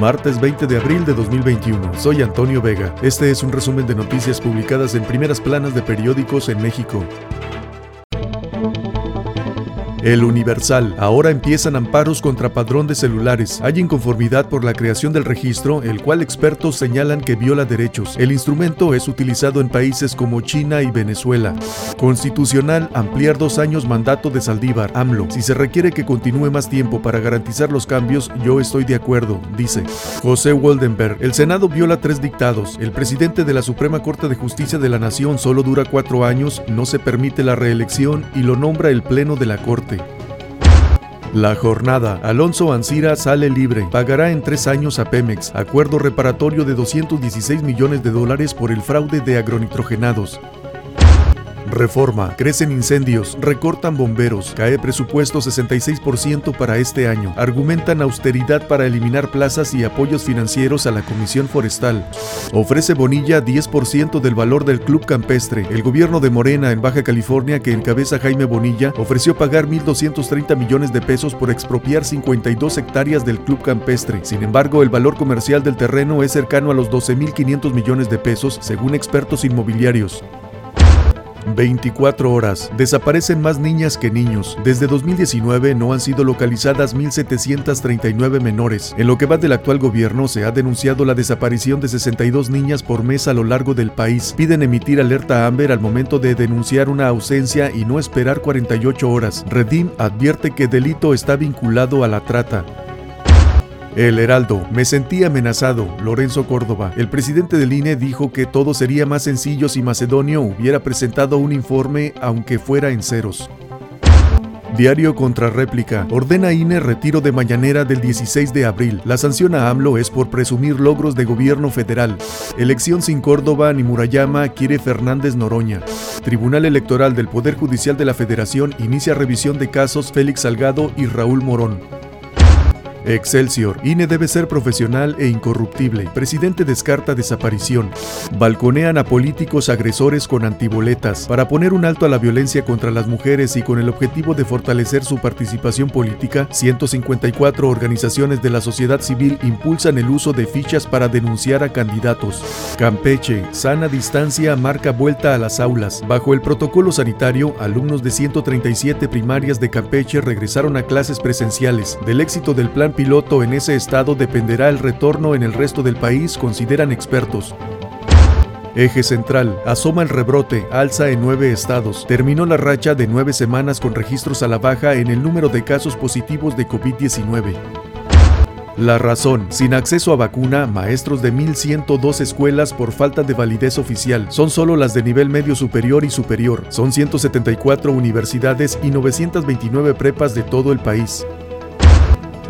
Martes 20 de abril de 2021. Soy Antonio Vega. Este es un resumen de noticias publicadas en primeras planas de periódicos en México. El Universal. Ahora empiezan amparos contra padrón de celulares. Hay inconformidad por la creación del registro, el cual expertos señalan que viola derechos. El instrumento es utilizado en países como China y Venezuela. Constitucional. Ampliar dos años mandato de Saldívar. AMLO. Si se requiere que continúe más tiempo para garantizar los cambios, yo estoy de acuerdo, dice. José Waldenberg. El Senado viola tres dictados. El presidente de la Suprema Corte de Justicia de la Nación solo dura cuatro años, no se permite la reelección y lo nombra el Pleno de la Corte. La jornada. Alonso Ancira sale libre. Pagará en tres años a Pemex. Acuerdo reparatorio de 216 millones de dólares por el fraude de agronitrogenados. Reforma. Crecen incendios, recortan bomberos, cae presupuesto 66% para este año. Argumentan austeridad para eliminar plazas y apoyos financieros a la Comisión Forestal. Ofrece Bonilla 10% del valor del Club Campestre. El gobierno de Morena en Baja California, que encabeza Jaime Bonilla, ofreció pagar 1.230 millones de pesos por expropiar 52 hectáreas del Club Campestre. Sin embargo, el valor comercial del terreno es cercano a los 12.500 millones de pesos, según expertos inmobiliarios. 24 horas. Desaparecen más niñas que niños. Desde 2019 no han sido localizadas 1.739 menores. En lo que va del actual gobierno se ha denunciado la desaparición de 62 niñas por mes a lo largo del país. Piden emitir alerta Amber al momento de denunciar una ausencia y no esperar 48 horas. Redim advierte que delito está vinculado a la trata. El Heraldo, me sentí amenazado, Lorenzo Córdoba. El presidente del INE dijo que todo sería más sencillo si Macedonio hubiera presentado un informe aunque fuera en ceros. Diario contra réplica. Ordena INE retiro de mañanera del 16 de abril. La sanción a AMLO es por presumir logros de gobierno federal. Elección sin Córdoba ni Murayama quiere Fernández Noroña. Tribunal Electoral del Poder Judicial de la Federación inicia revisión de casos Félix Salgado y Raúl Morón. Excelsior. INE debe ser profesional e incorruptible. Presidente descarta desaparición. Balconean a políticos agresores con antiboletas. Para poner un alto a la violencia contra las mujeres y con el objetivo de fortalecer su participación política, 154 organizaciones de la sociedad civil impulsan el uso de fichas para denunciar a candidatos. Campeche. Sana distancia marca vuelta a las aulas. Bajo el protocolo sanitario, alumnos de 137 primarias de Campeche regresaron a clases presenciales. Del éxito del plan piloto en ese estado dependerá el retorno en el resto del país, consideran expertos. Eje central. Asoma el rebrote, alza en nueve estados. Terminó la racha de nueve semanas con registros a la baja en el número de casos positivos de COVID-19. La razón. Sin acceso a vacuna, maestros de 1.102 escuelas por falta de validez oficial. Son solo las de nivel medio superior y superior. Son 174 universidades y 929 prepas de todo el país.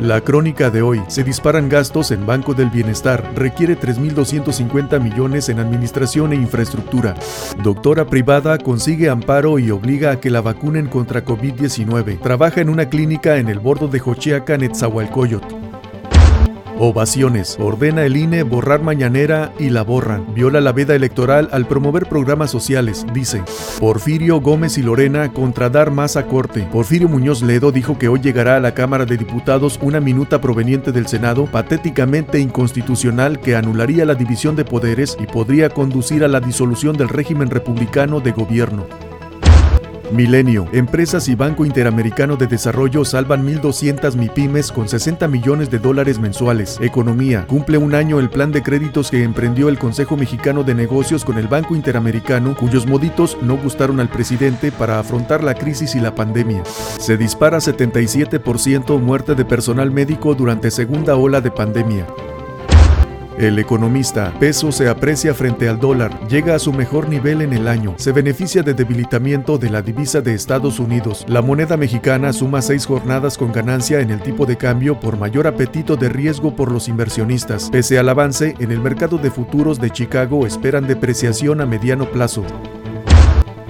La crónica de hoy. Se disparan gastos en Banco del Bienestar. Requiere 3.250 millones en administración e infraestructura. Doctora privada consigue amparo y obliga a que la vacunen contra COVID-19. Trabaja en una clínica en el bordo de Jochiaca, Netzahualcoyot. Ovaciones. Ordena el INE borrar mañanera y la borran. Viola la veda electoral al promover programas sociales, dice. Porfirio Gómez y Lorena contra dar más a corte. Porfirio Muñoz Ledo dijo que hoy llegará a la Cámara de Diputados una minuta proveniente del Senado patéticamente inconstitucional que anularía la división de poderes y podría conducir a la disolución del régimen republicano de gobierno. Milenio. Empresas y Banco Interamericano de Desarrollo salvan 1.200 MIPIMES con 60 millones de dólares mensuales. Economía. Cumple un año el plan de créditos que emprendió el Consejo Mexicano de Negocios con el Banco Interamericano, cuyos moditos no gustaron al presidente para afrontar la crisis y la pandemia. Se dispara 77% muerte de personal médico durante segunda ola de pandemia. El economista, peso se aprecia frente al dólar, llega a su mejor nivel en el año, se beneficia de debilitamiento de la divisa de Estados Unidos. La moneda mexicana suma seis jornadas con ganancia en el tipo de cambio por mayor apetito de riesgo por los inversionistas. Pese al avance, en el mercado de futuros de Chicago esperan depreciación a mediano plazo.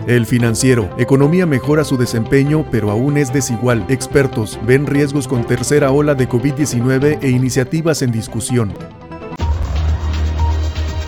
El financiero. Economía mejora su desempeño, pero aún es desigual. Expertos ven riesgos con tercera ola de COVID-19 e iniciativas en discusión.